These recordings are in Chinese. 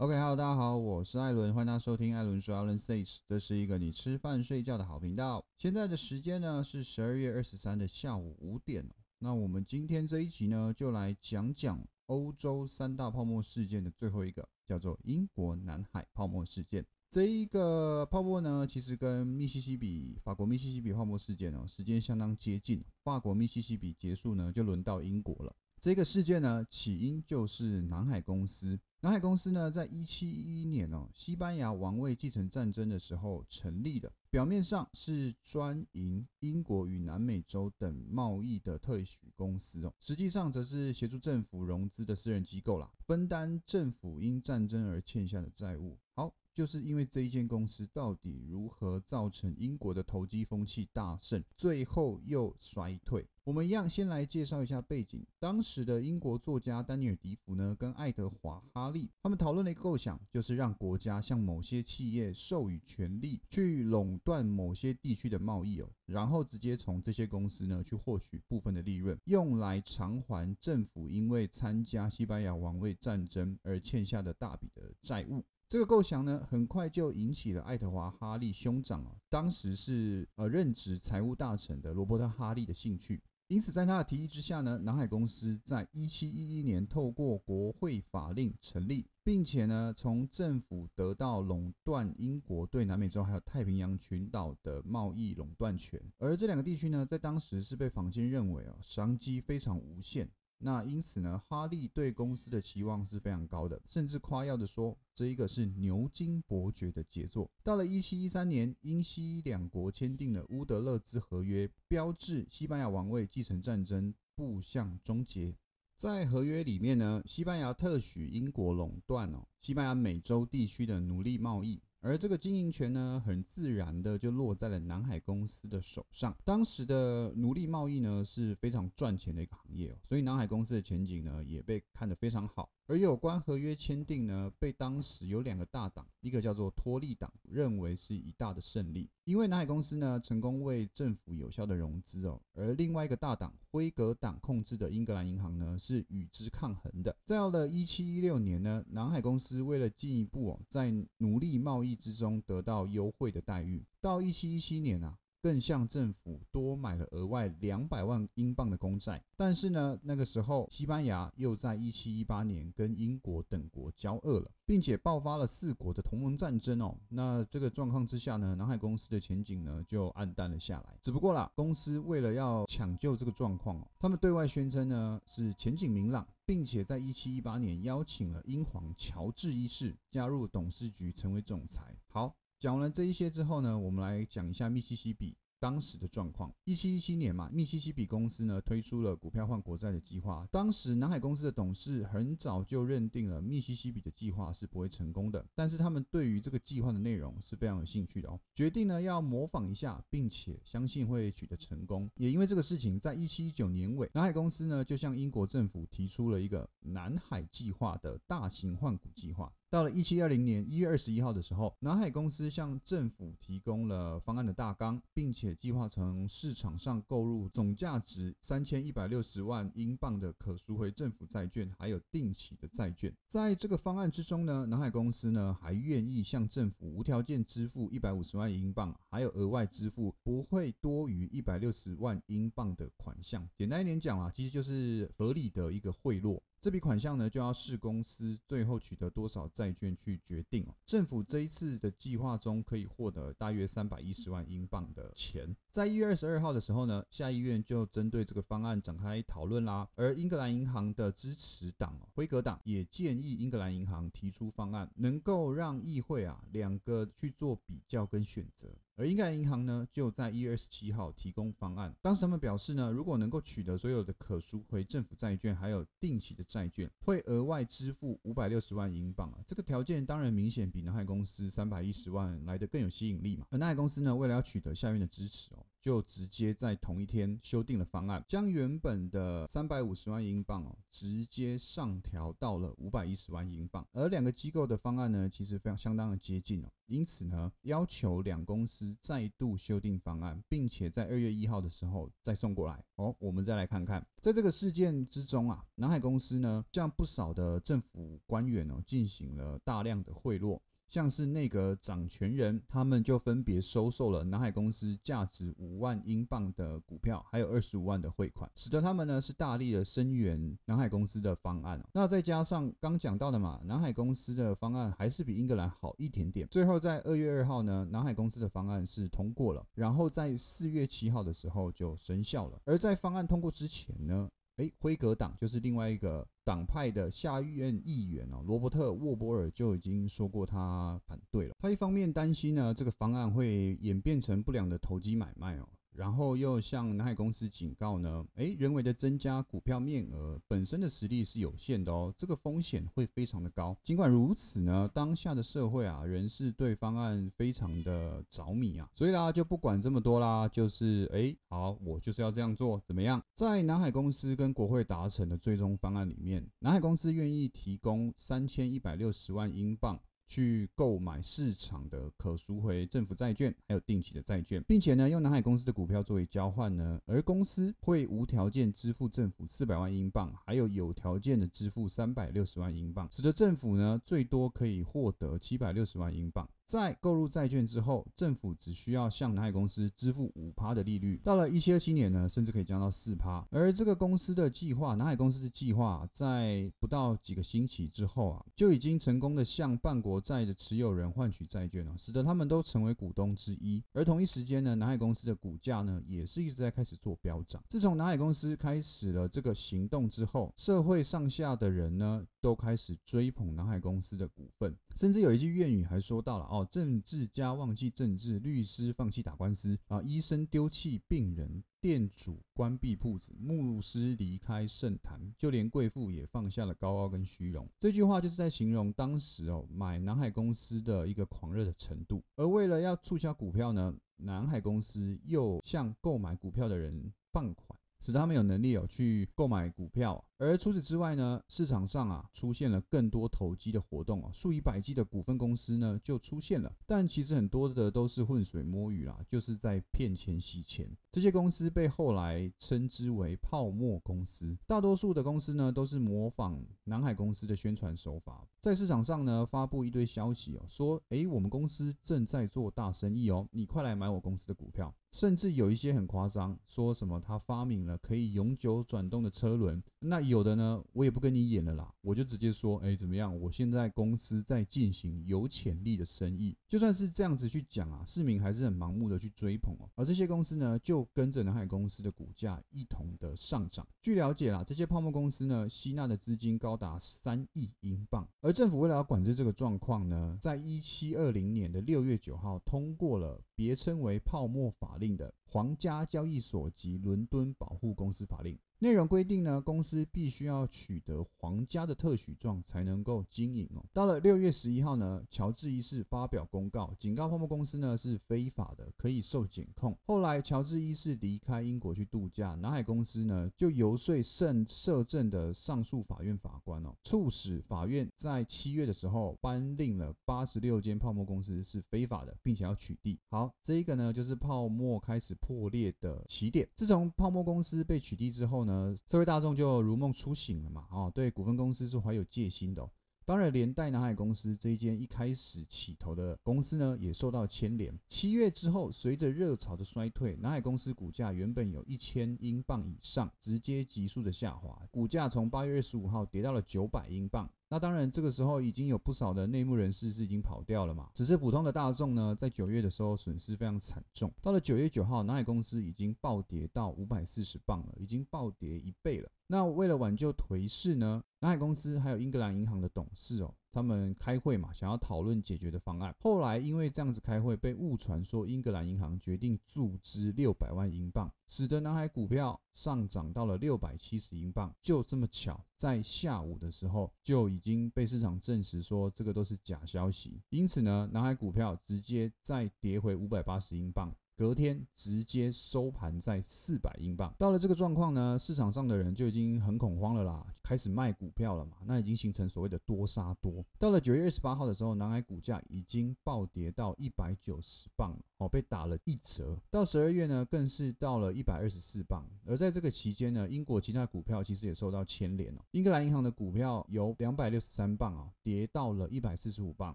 OK，Hello，大家好，我是艾伦，欢迎大家收听艾伦说 Alan Says，这是一个你吃饭睡觉的好频道。现在的时间呢是十二月二十三的下午五点那我们今天这一集呢，就来讲讲欧洲三大泡沫事件的最后一个，叫做英国南海泡沫事件。这一个泡沫呢，其实跟密西西比、法国密西西比泡沫事件哦，时间相当接近。法国密西西比结束呢，就轮到英国了。这个事件呢，起因就是南海公司。南海公司呢，在一七一一年哦，西班牙王位继承战争的时候成立的。表面上是专营英国与南美洲等贸易的特许公司哦，实际上则是协助政府融资的私人机构啦，分担政府因战争而欠下的债务。好。就是因为这一间公司到底如何造成英国的投机风气大盛，最后又衰退。我们一样先来介绍一下背景。当时的英国作家丹尼尔·迪福呢，跟爱德华·哈利他们讨论的一个构想，就是让国家向某些企业授予权利，去垄断某些地区的贸易哦，然后直接从这些公司呢去获取部分的利润，用来偿还政府因为参加西班牙王位战争而欠下的大笔的债务。这个构想呢，很快就引起了爱德华·哈利兄长啊，当时是呃任职财务大臣的罗伯特·哈利的兴趣。因此，在他的提议之下呢，南海公司在一七一一年透过国会法令成立，并且呢，从政府得到垄断英国对南美洲还有太平洋群岛的贸易垄断权。而这两个地区呢，在当时是被坊间认为啊，商机非常无限。那因此呢，哈利对公司的期望是非常高的，甚至夸耀的说，这一个是牛津伯爵的杰作。到了一七一三年，英西两国签订了乌德勒兹合约，标志西班牙王位继承战争步向终结。在合约里面呢，西班牙特许英国垄断哦，西班牙美洲地区的奴隶贸易。而这个经营权呢，很自然的就落在了南海公司的手上。当时的奴隶贸易呢是非常赚钱的一个行业哦，所以南海公司的前景呢也被看得非常好。而有关合约签订呢，被当时有两个大党，一个叫做托利党，认为是一大的胜利，因为南海公司呢成功为政府有效的融资哦。而另外一个大党辉格党控制的英格兰银行呢是与之抗衡的。在到了一七一六年呢，南海公司为了进一步哦在奴隶贸易之中得到优惠的待遇，到一七一七年啊。更向政府多买了额外两百万英镑的公债，但是呢，那个时候西班牙又在一七一八年跟英国等国交恶了，并且爆发了四国的同盟战争哦。那这个状况之下呢，南海公司的前景呢就暗淡了下来。只不过啦，公司为了要抢救这个状况哦，他们对外宣称呢是前景明朗，并且在一七一八年邀请了英皇乔治一世加入董事局，成为总裁。好。讲完了这一些之后呢，我们来讲一下密西西比。当时的状况，一七一七年嘛，密西西比公司呢推出了股票换国债的计划。当时南海公司的董事很早就认定了密西西比的计划是不会成功的，但是他们对于这个计划的内容是非常有兴趣的哦，决定呢要模仿一下，并且相信会取得成功。也因为这个事情，在一七一九年尾，南海公司呢就向英国政府提出了一个南海计划的大型换股计划。到了一七二零年一月二十一号的时候，南海公司向政府提供了方案的大纲，并且计划从市场上购入总价值三千一百六十万英镑的可赎回政府债券，还有定期的债券。在这个方案之中呢，南海公司呢还愿意向政府无条件支付一百五十万英镑，还有额外支付不会多于一百六十万英镑的款项。简单一点讲啊，其实就是合理的一个贿赂。这笔款项呢，就要视公司最后取得多少债券去决定哦。政府这一次的计划中可以获得大约三百一十万英镑的钱。在一月二十二号的时候呢，下议院就针对这个方案展开讨论啦。而英格兰银行的支持党辉格党也建议英格兰银行提出方案，能够让议会啊两个去做比较跟选择。而英格兰银行呢，就在一月二十七号提供方案。当时他们表示呢，如果能够取得所有的可赎回政府债券，还有定期的债券，会额外支付五百六十万英镑。这个条件当然明显比南海公司三百一十万来的更有吸引力嘛。而南海公司呢，为了要取得下院的支持哦，就直接在同一天修订了方案，将原本的三百五十万英镑哦，直接上调到了五百一十万英镑。而两个机构的方案呢，其实非常相当的接近哦，因此呢，要求两公司再度修订方案，并且在二月一号的时候再送过来哦。我们再来看看，在这个事件之中啊，南海公司呢，向不少的政府官员哦，进行了大量的贿赂。像是内阁掌权人，他们就分别收受了南海公司价值五万英镑的股票，还有二十五万的汇款，使得他们呢是大力的声援南海公司的方案。那再加上刚讲到的嘛，南海公司的方案还是比英格兰好一点点。最后在二月二号呢，南海公司的方案是通过了，然后在四月七号的时候就生效了。而在方案通过之前呢？诶，辉格党就是另外一个党派的下议院议员哦，罗伯特沃波尔就已经说过他反对了。他一方面担心呢，这个方案会演变成不良的投机买卖哦。然后又向南海公司警告呢，诶，人为的增加股票面额本身的实力是有限的哦，这个风险会非常的高。尽管如此呢，当下的社会啊，人是对方案非常的着迷啊，所以啦，就不管这么多啦，就是诶，好，我就是要这样做，怎么样？在南海公司跟国会达成的最终方案里面，南海公司愿意提供三千一百六十万英镑。去购买市场的可赎回政府债券，还有定期的债券，并且呢，用南海公司的股票作为交换呢，而公司会无条件支付政府四百万英镑，还有有条件的支付三百六十万英镑，使得政府呢最多可以获得七百六十万英镑。在购入债券之后，政府只需要向南海公司支付五趴的利率。到了一七二七年呢，甚至可以降到四趴。而这个公司的计划，南海公司的计划，在不到几个星期之后啊，就已经成功的向半国债的持有人换取债券了，使得他们都成为股东之一。而同一时间呢，南海公司的股价呢，也是一直在开始做飙涨。自从南海公司开始了这个行动之后，社会上下的人呢，都开始追捧南海公司的股份，甚至有一句谚语还说到了哦政治家忘记政治，律师放弃打官司啊！医生丢弃病人，店主关闭铺子，牧师离开圣坛，就连贵妇也放下了高傲跟虚荣。这句话就是在形容当时哦买南海公司的一个狂热的程度。而为了要促销股票呢，南海公司又向购买股票的人放款。使他们有能力哦去购买股票，而除此之外呢，市场上啊出现了更多投机的活动哦，数以百计的股份公司呢就出现了，但其实很多的都是浑水摸鱼啦，就是在骗钱洗钱。这些公司被后来称之为泡沫公司，大多数的公司呢都是模仿南海公司的宣传手法，在市场上呢发布一堆消息哦，说诶我们公司正在做大生意哦，你快来买我公司的股票。甚至有一些很夸张，说什么他发明了可以永久转动的车轮。那有的呢，我也不跟你演了啦，我就直接说，哎，怎么样？我现在公司在进行有潜力的生意。就算是这样子去讲啊，市民还是很盲目的去追捧哦。而这些公司呢，就跟着南海公司的股价一同的上涨。据了解啦，这些泡沫公司呢，吸纳的资金高达三亿英镑。而政府为了要管制这个状况呢，在一七二零年的六月九号通过了别称为泡沫法。令的皇家交易所及伦敦保护公司法令。内容规定呢，公司必须要取得皇家的特许状才能够经营哦。到了六月十一号呢，乔治一世发表公告，警告泡沫公司呢是非法的，可以受检控。后来乔治一世离开英国去度假，南海公司呢就游说圣摄政的上诉法院法官哦，促使法院在七月的时候颁令了八十六间泡沫公司是非法的，并且要取缔。好，这一个呢就是泡沫开始破裂的起点。自从泡沫公司被取缔之后呢。呃，社会大众就如梦初醒了嘛，哦，对股份公司是怀有戒心的。当然，连带南海公司这一间一开始起头的公司呢，也受到牵连。七月之后，随着热潮的衰退，南海公司股价原本有一千英镑以上，直接急速的下滑，股价从八月二十五号跌到了九百英镑。那当然，这个时候已经有不少的内幕人士是已经跑掉了嘛。只是普通的大众呢，在九月的时候损失非常惨重。到了九月九号，南海公司已经暴跌到五百四十磅了，已经暴跌一倍了。那为了挽救颓势呢，南海公司还有英格兰银行的董事哦，他们开会嘛，想要讨论解决的方案。后来因为这样子开会，被误传说英格兰银行决定注资六百万英镑，使得南海股票上涨到了六百七十英镑。就这么巧，在下午的时候就已经被市场证实说这个都是假消息。因此呢，南海股票直接再跌回五百八十英镑。隔天直接收盘在四百英镑。到了这个状况呢，市场上的人就已经很恐慌了啦，开始卖股票了嘛，那已经形成所谓的多杀多。到了九月二十八号的时候，南海股价已经暴跌到一百九十磅哦，被打了一折。到十二月呢，更是到了一百二十四磅。而在这个期间呢，英国其他股票其实也受到牵连哦。英格兰银行的股票由两百六十三磅啊，跌到了一百四十五磅，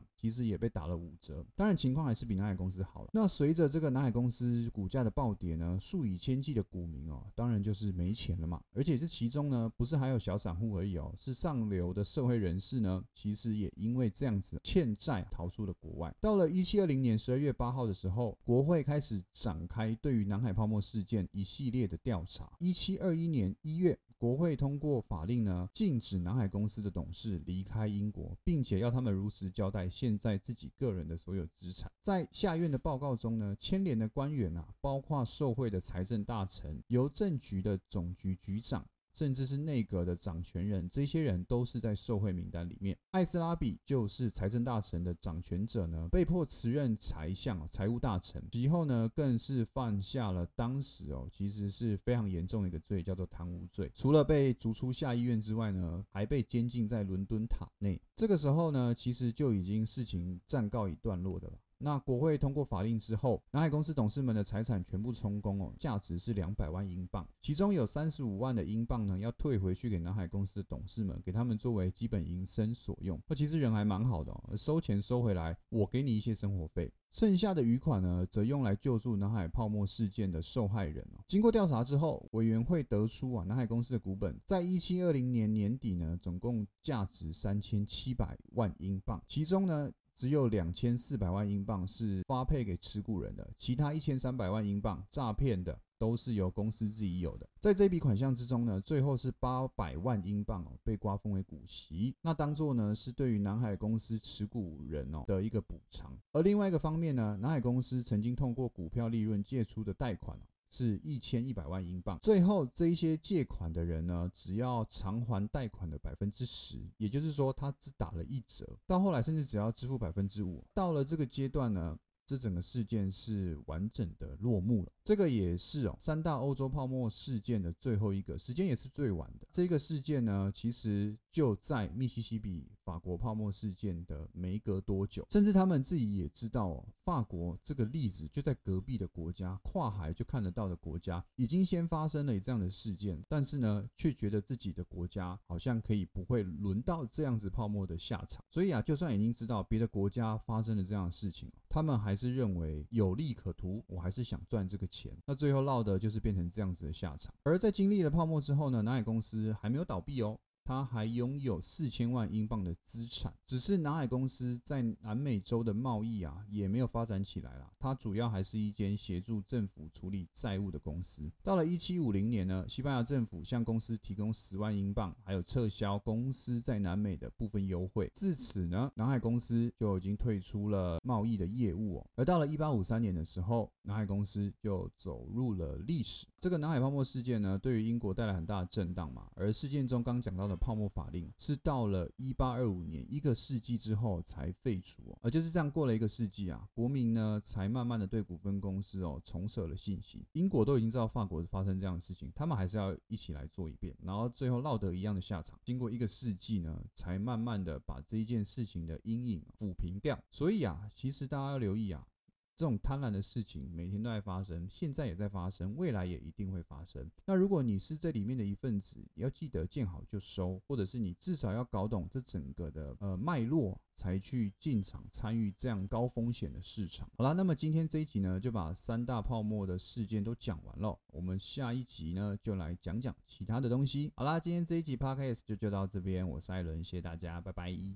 其实也被打了五折。当然情况还是比南海公司好了。那随着这个南海公司股价的暴跌呢，数以千计的股民哦，当然就是没钱了嘛。而且这其中呢，不是还有小散户而已哦，是上流的社会人士呢，其实也因为这样子欠债逃出了国外。到了一七二零年十二月八号的时候，国会开始展开对于南海泡沫事件一系列的调查。一七二一年一月。国会通过法令呢，禁止南海公司的董事离开英国，并且要他们如实交代现在自己个人的所有资产。在下院的报告中呢，牵连的官员啊，包括受贿的财政大臣、邮政局的总局局长。甚至是内阁的掌权人，这些人都是在受贿名单里面。艾斯拉比就是财政大臣的掌权者呢，被迫辞任财相、财务大臣。其后呢，更是犯下了当时哦，其实是非常严重的一个罪，叫做贪污罪。除了被逐出下议院之外呢，还被监禁在伦敦塔内。这个时候呢，其实就已经事情暂告一段落的了。那国会通过法令之后，南海公司董事们的财产全部充公哦，价值是两百万英镑，其中有三十五万的英镑呢要退回去给南海公司的董事们，给他们作为基本营生所用。那其实人还蛮好的哦，收钱收回来，我给你一些生活费，剩下的余款呢则用来救助南海泡沫事件的受害人哦。经过调查之后，委员会得出啊，南海公司的股本在一七二零年年底呢，总共价值三千七百万英镑，其中呢。只有两千四百万英镑是发配给持股人的，其他一千三百万英镑诈骗的都是由公司自己有的。在这笔款项之中呢，最后是八百万英镑被瓜分为股息，那当做呢是对于南海公司持股人哦的一个补偿。而另外一个方面呢，南海公司曾经通过股票利润借出的贷款是一千一百万英镑，最后这一些借款的人呢，只要偿还贷款的百分之十，也就是说他只打了一折，到后来甚至只要支付百分之五。到了这个阶段呢，这整个事件是完整的落幕了。这个也是哦，三大欧洲泡沫事件的最后一个时间也是最晚的。这个事件呢，其实就在密西西比。法国泡沫事件的没隔多久，甚至他们自己也知道哦，法国这个例子就在隔壁的国家，跨海就看得到的国家，已经先发生了这样的事件，但是呢，却觉得自己的国家好像可以不会轮到这样子泡沫的下场。所以啊，就算已经知道别的国家发生了这样的事情，他们还是认为有利可图，我还是想赚这个钱。那最后落的就是变成这样子的下场。而在经历了泡沫之后呢，南海公司还没有倒闭哦。他还拥有四千万英镑的资产，只是南海公司在南美洲的贸易啊，也没有发展起来了。它主要还是一间协助政府处理债务的公司。到了一七五零年呢，西班牙政府向公司提供十万英镑，还有撤销公司在南美的部分优惠。自此呢，南海公司就已经退出了贸易的业务哦。而到了一八五三年的时候，南海公司就走入了历史。这个南海泡沫事件呢，对于英国带来很大的震荡嘛。而事件中刚讲到的。泡沫法令是到了一八二五年一个世纪之后才废除哦，而就是这样过了一个世纪啊，国民呢才慢慢的对股份公司哦重拾了信心。英国都已经知道法国发生这样的事情，他们还是要一起来做一遍，然后最后落得一样的下场。经过一个世纪呢，才慢慢的把这一件事情的阴影抚平掉。所以啊，其实大家要留意啊。这种贪婪的事情每天都在发生，现在也在发生，未来也一定会发生。那如果你是这里面的一份子，要记得见好就收，或者是你至少要搞懂这整个的呃脉络，才去进场参与这样高风险的市场。好啦，那么今天这一集呢，就把三大泡沫的事件都讲完了。我们下一集呢，就来讲讲其他的东西。好啦，今天这一集 podcast 就就到这边，我是艾伦，谢谢大家，拜拜。